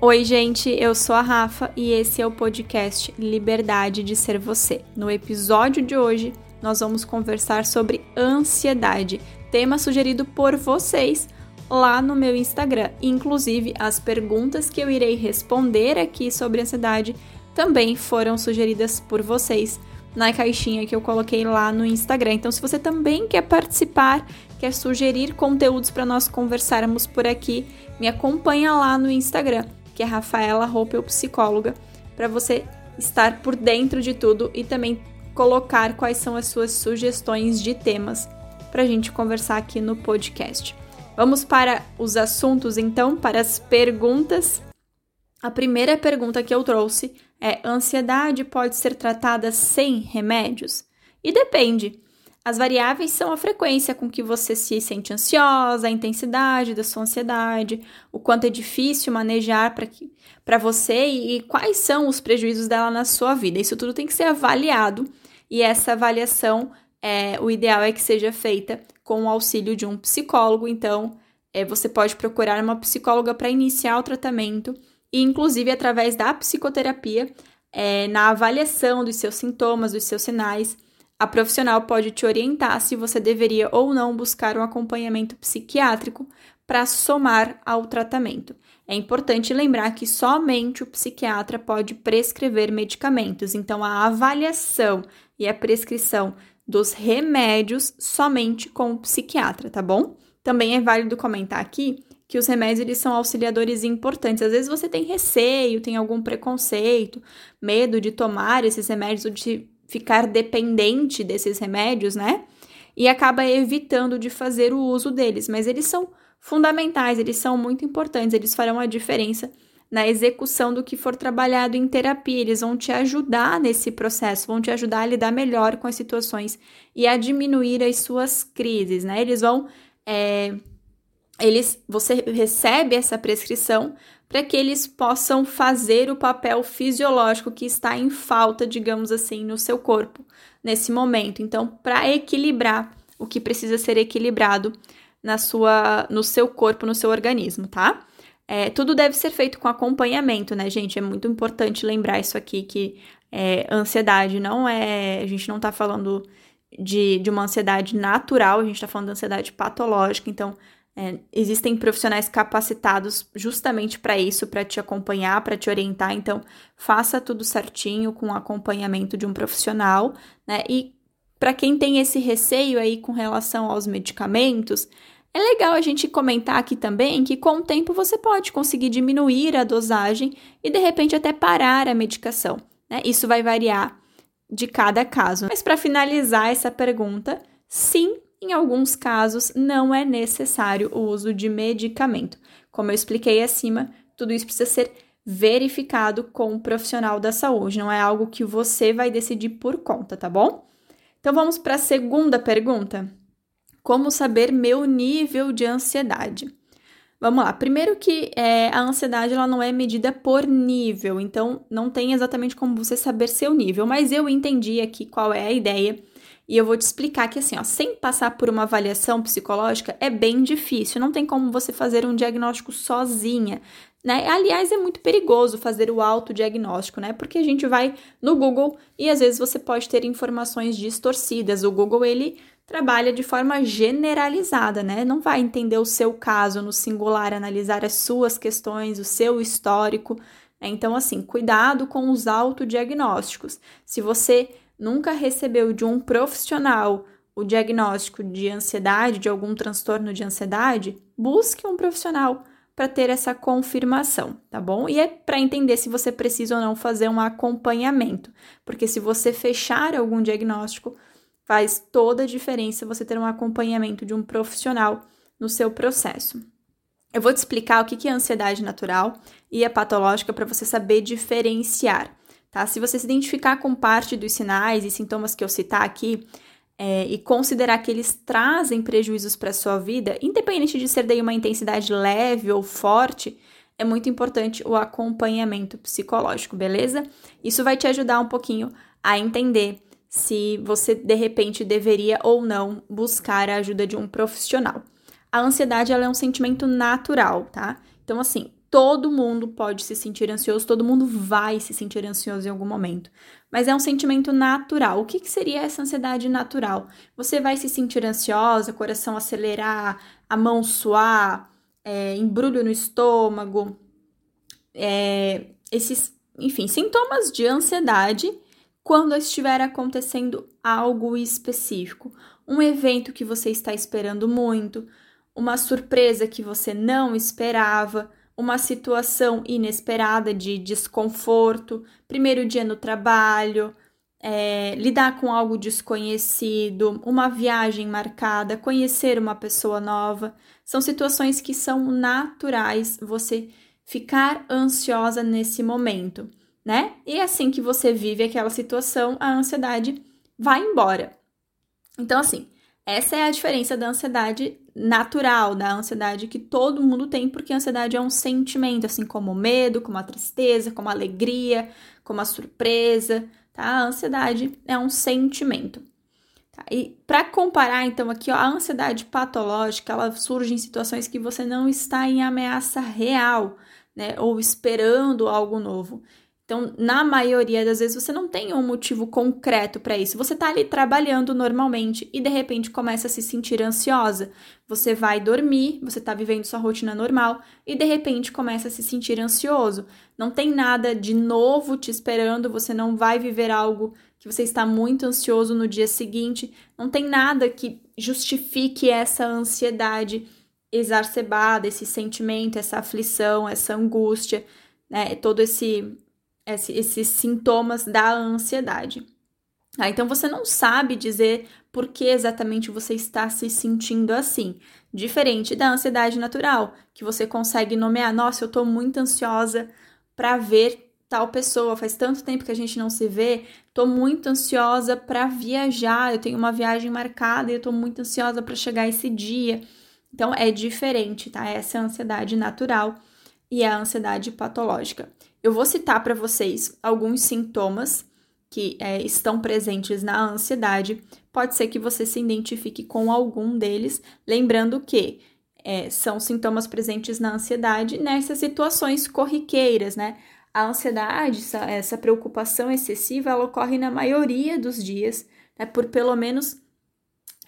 Oi, gente, eu sou a Rafa e esse é o podcast Liberdade de Ser Você. No episódio de hoje, nós vamos conversar sobre ansiedade, tema sugerido por vocês lá no meu Instagram. Inclusive, as perguntas que eu irei responder aqui sobre ansiedade também foram sugeridas por vocês na caixinha que eu coloquei lá no Instagram. Então, se você também quer participar, quer sugerir conteúdos para nós conversarmos por aqui, me acompanha lá no Instagram que é Rafaela Roupel Psicóloga, para você estar por dentro de tudo e também colocar quais são as suas sugestões de temas para a gente conversar aqui no podcast. Vamos para os assuntos então, para as perguntas. A primeira pergunta que eu trouxe é: ansiedade pode ser tratada sem remédios? E depende. As variáveis são a frequência com que você se sente ansiosa, a intensidade da sua ansiedade, o quanto é difícil manejar para você e, e quais são os prejuízos dela na sua vida. Isso tudo tem que ser avaliado e essa avaliação, é, o ideal é que seja feita com o auxílio de um psicólogo. Então, é, você pode procurar uma psicóloga para iniciar o tratamento e, inclusive, através da psicoterapia, é, na avaliação dos seus sintomas, dos seus sinais a profissional pode te orientar se você deveria ou não buscar um acompanhamento psiquiátrico para somar ao tratamento. É importante lembrar que somente o psiquiatra pode prescrever medicamentos, então a avaliação e a prescrição dos remédios somente com o psiquiatra, tá bom? Também é válido comentar aqui que os remédios eles são auxiliadores importantes. Às vezes você tem receio, tem algum preconceito, medo de tomar esses remédios ou de ficar dependente desses remédios, né? E acaba evitando de fazer o uso deles, mas eles são fundamentais, eles são muito importantes, eles farão a diferença na execução do que for trabalhado em terapia. Eles vão te ajudar nesse processo, vão te ajudar a lidar melhor com as situações e a diminuir as suas crises, né? Eles vão. É, eles, você recebe essa prescrição para que eles possam fazer o papel fisiológico que está em falta, digamos assim, no seu corpo nesse momento. Então, para equilibrar o que precisa ser equilibrado na sua, no seu corpo, no seu organismo, tá? É, tudo deve ser feito com acompanhamento, né, gente? É muito importante lembrar isso aqui que é, ansiedade não é. A gente não tá falando de, de uma ansiedade natural, a gente tá falando de ansiedade patológica, então é, existem profissionais capacitados justamente para isso, para te acompanhar, para te orientar. Então, faça tudo certinho com o acompanhamento de um profissional, né? E para quem tem esse receio aí com relação aos medicamentos, é legal a gente comentar aqui também que com o tempo você pode conseguir diminuir a dosagem e de repente até parar a medicação. Né? Isso vai variar de cada caso. Mas para finalizar essa pergunta, sim, em alguns casos, não é necessário o uso de medicamento. Como eu expliquei acima, tudo isso precisa ser verificado com um profissional da saúde, não é algo que você vai decidir por conta, tá bom? Então vamos para a segunda pergunta. Como saber meu nível de ansiedade? Vamos lá. Primeiro que é, a ansiedade ela não é medida por nível, então não tem exatamente como você saber seu nível, mas eu entendi aqui qual é a ideia e eu vou te explicar que, assim, ó, sem passar por uma avaliação psicológica é bem difícil, não tem como você fazer um diagnóstico sozinha. Né? Aliás, é muito perigoso fazer o autodiagnóstico, né? Porque a gente vai no Google e às vezes você pode ter informações distorcidas. O Google ele trabalha de forma generalizada, né? Não vai entender o seu caso no singular, analisar as suas questões, o seu histórico. Né? Então, assim, cuidado com os autodiagnósticos. Se você nunca recebeu de um profissional o diagnóstico de ansiedade, de algum transtorno de ansiedade, busque um profissional para ter essa confirmação, tá bom? E é para entender se você precisa ou não fazer um acompanhamento, porque se você fechar algum diagnóstico, faz toda a diferença você ter um acompanhamento de um profissional no seu processo. Eu vou te explicar o que é ansiedade natural e a patológica para você saber diferenciar tá? Se você se identificar com parte dos sinais e sintomas que eu citar aqui, é, e considerar que eles trazem prejuízos para sua vida, independente de ser daí uma intensidade leve ou forte, é muito importante o acompanhamento psicológico, beleza? Isso vai te ajudar um pouquinho a entender se você de repente deveria ou não buscar a ajuda de um profissional. A ansiedade é um sentimento natural, tá? Então, assim, todo mundo pode se sentir ansioso, todo mundo vai se sentir ansioso em algum momento. Mas é um sentimento natural. O que, que seria essa ansiedade natural? Você vai se sentir ansiosa, coração acelerar, a mão suar, é, embrulho no estômago, é, esses, enfim, sintomas de ansiedade quando estiver acontecendo algo específico. Um evento que você está esperando muito, uma surpresa que você não esperava, uma situação inesperada de desconforto, primeiro dia no trabalho, é, lidar com algo desconhecido, uma viagem marcada, conhecer uma pessoa nova. São situações que são naturais você ficar ansiosa nesse momento, né? E assim que você vive aquela situação, a ansiedade vai embora. Então, assim, essa é a diferença da ansiedade natural, da ansiedade que todo mundo tem, porque a ansiedade é um sentimento, assim como o medo, como a tristeza, como a alegria, como a surpresa, tá? A ansiedade é um sentimento. Tá? E para comparar, então, aqui, ó, a ansiedade patológica, ela surge em situações que você não está em ameaça real, né? Ou esperando algo novo. Então, na maioria das vezes, você não tem um motivo concreto para isso. Você está ali trabalhando normalmente e de repente começa a se sentir ansiosa. Você vai dormir, você está vivendo sua rotina normal e de repente começa a se sentir ansioso. Não tem nada de novo te esperando, você não vai viver algo que você está muito ansioso no dia seguinte. Não tem nada que justifique essa ansiedade exacerbada, esse sentimento, essa aflição, essa angústia, né? Todo esse esses sintomas da ansiedade. Ah, então você não sabe dizer por que exatamente você está se sentindo assim. Diferente da ansiedade natural, que você consegue nomear, nossa, eu estou muito ansiosa para ver tal pessoa, faz tanto tempo que a gente não se vê, estou muito ansiosa para viajar, eu tenho uma viagem marcada e eu estou muito ansiosa para chegar esse dia. Então é diferente, tá? Essa é a ansiedade natural e a ansiedade patológica. Eu vou citar para vocês alguns sintomas que é, estão presentes na ansiedade. Pode ser que você se identifique com algum deles, lembrando que é, são sintomas presentes na ansiedade nessas situações corriqueiras, né? A ansiedade, essa, essa preocupação excessiva, ela ocorre na maioria dos dias, né, por pelo menos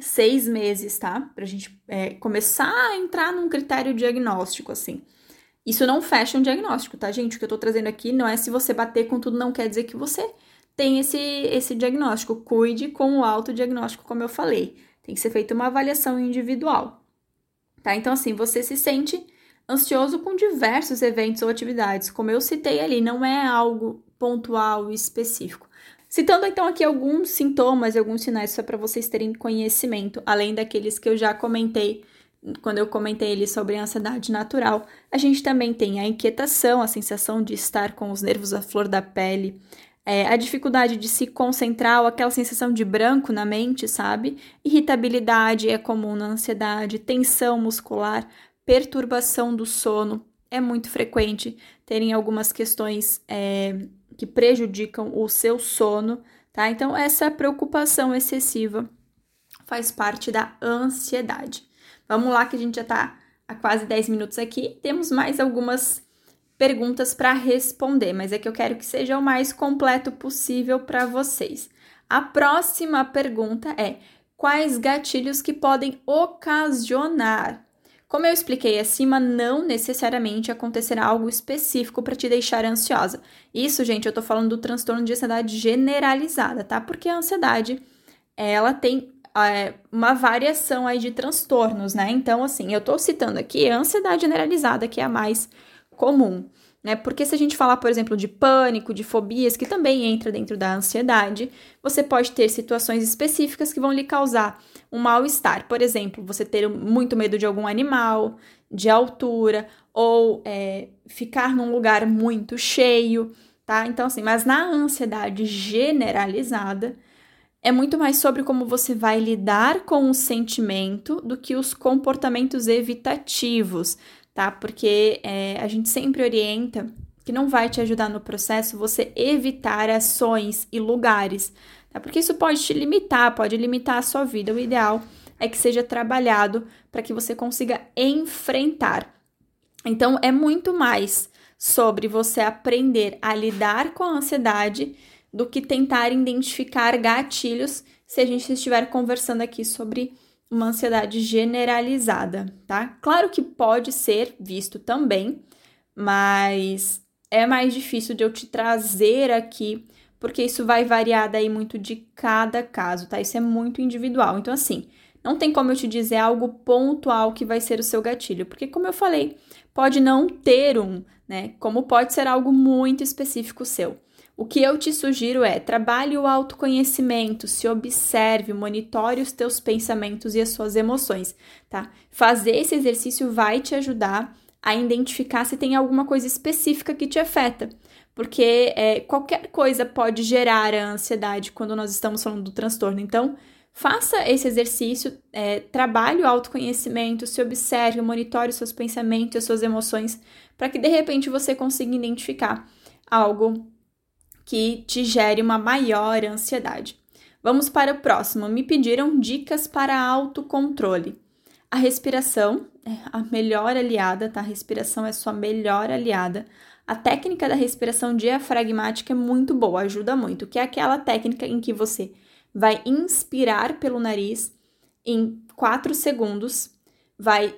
seis meses, tá? Para a gente é, começar a entrar num critério diagnóstico, assim. Isso não fecha um diagnóstico, tá, gente? O que eu tô trazendo aqui não é se você bater com tudo, não quer dizer que você tem esse, esse diagnóstico. Cuide com o autodiagnóstico, como eu falei. Tem que ser feita uma avaliação individual, tá? Então, assim, você se sente ansioso com diversos eventos ou atividades, como eu citei ali, não é algo pontual e específico. Citando então aqui alguns sintomas e alguns sinais só para vocês terem conhecimento, além daqueles que eu já comentei quando eu comentei ele sobre a ansiedade natural, a gente também tem a inquietação, a sensação de estar com os nervos à flor da pele, é, a dificuldade de se concentrar, aquela sensação de branco na mente, sabe? Irritabilidade é comum na ansiedade, tensão muscular, perturbação do sono, é muito frequente terem algumas questões é, que prejudicam o seu sono, tá? Então, essa preocupação excessiva faz parte da ansiedade. Vamos lá, que a gente já está há quase 10 minutos aqui. Temos mais algumas perguntas para responder, mas é que eu quero que seja o mais completo possível para vocês. A próxima pergunta é: quais gatilhos que podem ocasionar? Como eu expliquei acima, não necessariamente acontecerá algo específico para te deixar ansiosa. Isso, gente, eu tô falando do transtorno de ansiedade generalizada, tá? Porque a ansiedade, ela tem uma variação aí de transtornos, né? Então, assim, eu tô citando aqui a ansiedade generalizada, que é a mais comum, né? Porque se a gente falar, por exemplo, de pânico, de fobias, que também entra dentro da ansiedade, você pode ter situações específicas que vão lhe causar um mal-estar. Por exemplo, você ter muito medo de algum animal, de altura, ou é, ficar num lugar muito cheio, tá? Então, assim, mas na ansiedade generalizada, é muito mais sobre como você vai lidar com o sentimento do que os comportamentos evitativos, tá? Porque é, a gente sempre orienta que não vai te ajudar no processo você evitar ações e lugares, tá? Porque isso pode te limitar, pode limitar a sua vida. O ideal é que seja trabalhado para que você consiga enfrentar Então, é muito mais sobre você aprender a lidar com a ansiedade do que tentar identificar gatilhos se a gente estiver conversando aqui sobre uma ansiedade generalizada, tá? Claro que pode ser visto também, mas é mais difícil de eu te trazer aqui, porque isso vai variar daí muito de cada caso, tá? Isso é muito individual. Então, assim, não tem como eu te dizer algo pontual que vai ser o seu gatilho, porque, como eu falei, pode não ter um, né? Como pode ser algo muito específico seu. O que eu te sugiro é trabalhe o autoconhecimento, se observe, monitore os teus pensamentos e as suas emoções, tá? Fazer esse exercício vai te ajudar a identificar se tem alguma coisa específica que te afeta, porque é, qualquer coisa pode gerar a ansiedade quando nós estamos falando do transtorno. Então, faça esse exercício, é, trabalhe o autoconhecimento, se observe, monitore os seus pensamentos e as suas emoções, para que de repente você consiga identificar algo que te gere uma maior ansiedade. Vamos para o próximo. Me pediram dicas para autocontrole. A respiração é a melhor aliada, tá? A respiração é sua melhor aliada. A técnica da respiração diafragmática é muito boa, ajuda muito, que é aquela técnica em que você vai inspirar pelo nariz em 4 segundos, vai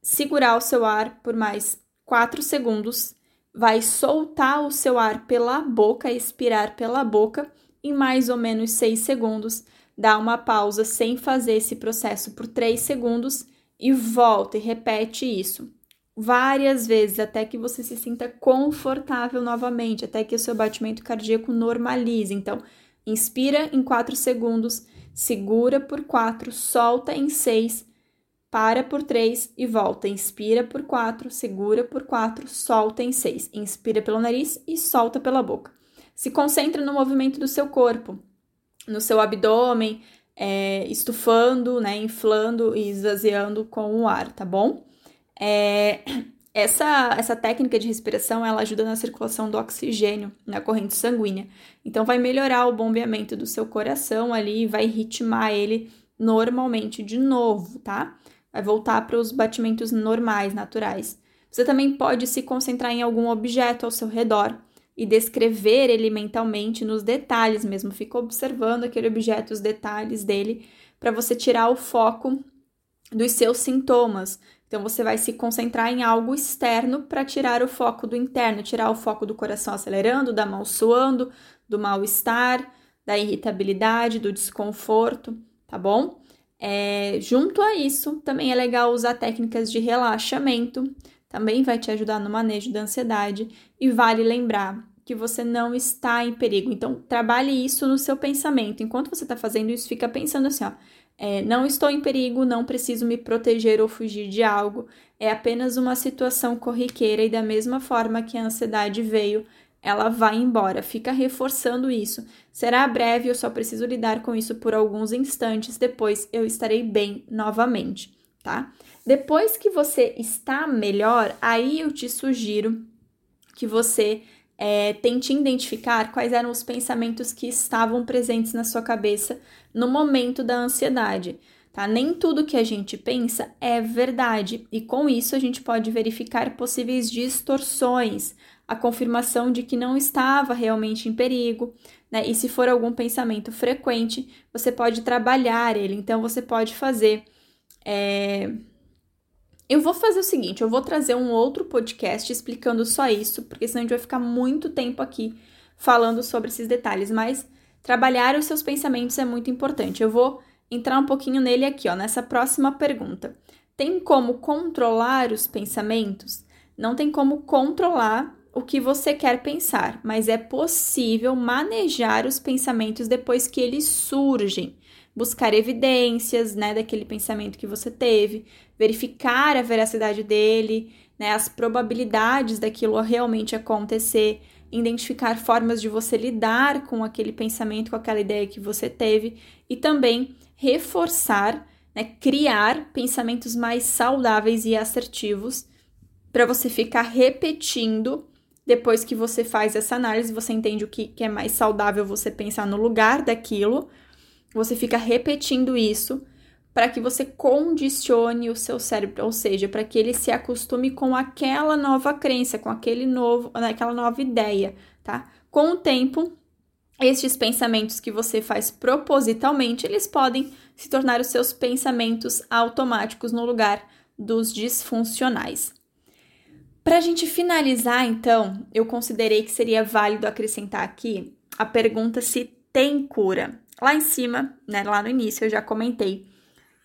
segurar o seu ar por mais 4 segundos vai soltar o seu ar pela boca, expirar pela boca em mais ou menos 6 segundos, dá uma pausa sem fazer esse processo por 3 segundos e volta e repete isso várias vezes até que você se sinta confortável novamente, até que o seu batimento cardíaco normalize. Então, inspira em 4 segundos, segura por 4, solta em 6 para por 3 e volta. Inspira por 4, segura por 4, solta em 6. Inspira pelo nariz e solta pela boca. Se concentra no movimento do seu corpo, no seu abdômen, é, estufando, né, inflando e esvaziando com o ar, tá bom? É, essa, essa técnica de respiração ela ajuda na circulação do oxigênio na corrente sanguínea. Então, vai melhorar o bombeamento do seu coração ali, vai ritmar ele normalmente de novo, tá? Vai voltar para os batimentos normais, naturais. Você também pode se concentrar em algum objeto ao seu redor e descrever ele mentalmente nos detalhes mesmo. Fica observando aquele objeto, os detalhes dele, para você tirar o foco dos seus sintomas. Então você vai se concentrar em algo externo para tirar o foco do interno, tirar o foco do coração acelerando, da mão suando, do mal-estar, da irritabilidade, do desconforto, tá bom? É, junto a isso, também é legal usar técnicas de relaxamento, também vai te ajudar no manejo da ansiedade e vale lembrar que você não está em perigo. Então, trabalhe isso no seu pensamento. Enquanto você está fazendo isso, fica pensando assim: ó, é, não estou em perigo, não preciso me proteger ou fugir de algo. É apenas uma situação corriqueira e da mesma forma que a ansiedade veio, ela vai embora. Fica reforçando isso. Será breve, eu só preciso lidar com isso por alguns instantes, depois eu estarei bem novamente, tá? Depois que você está melhor, aí eu te sugiro que você é, tente identificar quais eram os pensamentos que estavam presentes na sua cabeça no momento da ansiedade. Tá? Nem tudo que a gente pensa é verdade, e com isso a gente pode verificar possíveis distorções, a confirmação de que não estava realmente em perigo, né? E se for algum pensamento frequente, você pode trabalhar ele. Então, você pode fazer. É... Eu vou fazer o seguinte: eu vou trazer um outro podcast explicando só isso, porque senão a gente vai ficar muito tempo aqui falando sobre esses detalhes. Mas trabalhar os seus pensamentos é muito importante. Eu vou entrar um pouquinho nele aqui, ó, nessa próxima pergunta. Tem como controlar os pensamentos? Não tem como controlar o que você quer pensar, mas é possível manejar os pensamentos depois que eles surgem. Buscar evidências, né, daquele pensamento que você teve, verificar a veracidade dele, né, as probabilidades daquilo realmente acontecer, identificar formas de você lidar com aquele pensamento, com aquela ideia que você teve e também reforçar, né, criar pensamentos mais saudáveis e assertivos para você ficar repetindo depois que você faz essa análise, você entende o que, que é mais saudável você pensar no lugar daquilo, você fica repetindo isso para que você condicione o seu cérebro, ou seja, para que ele se acostume com aquela nova crença, com aquele novo, aquela nova ideia, tá? Com o tempo, estes pensamentos que você faz propositalmente, eles podem se tornar os seus pensamentos automáticos no lugar dos disfuncionais. Para a gente finalizar, então, eu considerei que seria válido acrescentar aqui a pergunta se tem cura. Lá em cima, né, lá no início, eu já comentei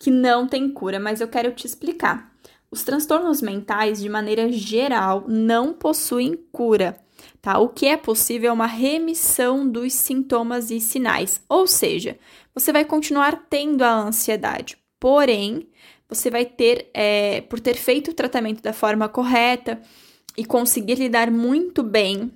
que não tem cura, mas eu quero te explicar. Os transtornos mentais, de maneira geral, não possuem cura. Tá? O que é possível é uma remissão dos sintomas e sinais, ou seja, você vai continuar tendo a ansiedade, porém, você vai ter, é, por ter feito o tratamento da forma correta e conseguir lidar muito bem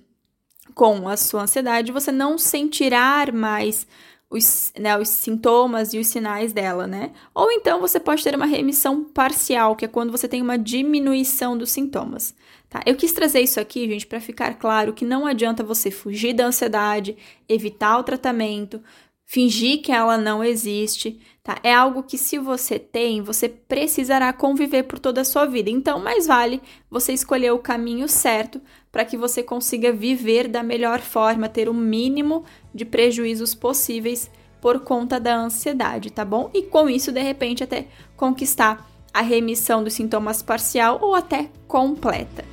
com a sua ansiedade, você não sentirá mais os, né, os sintomas e os sinais dela, né? Ou então você pode ter uma remissão parcial, que é quando você tem uma diminuição dos sintomas. Tá? Eu quis trazer isso aqui, gente, para ficar claro que não adianta você fugir da ansiedade, evitar o tratamento, fingir que ela não existe, tá? É algo que se você tem, você precisará conviver por toda a sua vida. Então, mais vale você escolher o caminho certo para que você consiga viver da melhor forma, ter o mínimo de prejuízos possíveis por conta da ansiedade, tá bom? E com isso, de repente, até conquistar a remissão dos sintomas parcial ou até completa.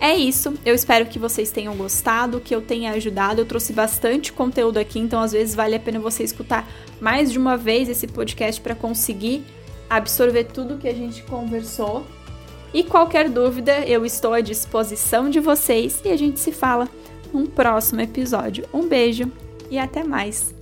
É isso, eu espero que vocês tenham gostado, que eu tenha ajudado. Eu trouxe bastante conteúdo aqui, então às vezes vale a pena você escutar mais de uma vez esse podcast para conseguir absorver tudo que a gente conversou. E qualquer dúvida, eu estou à disposição de vocês e a gente se fala num próximo episódio. Um beijo e até mais!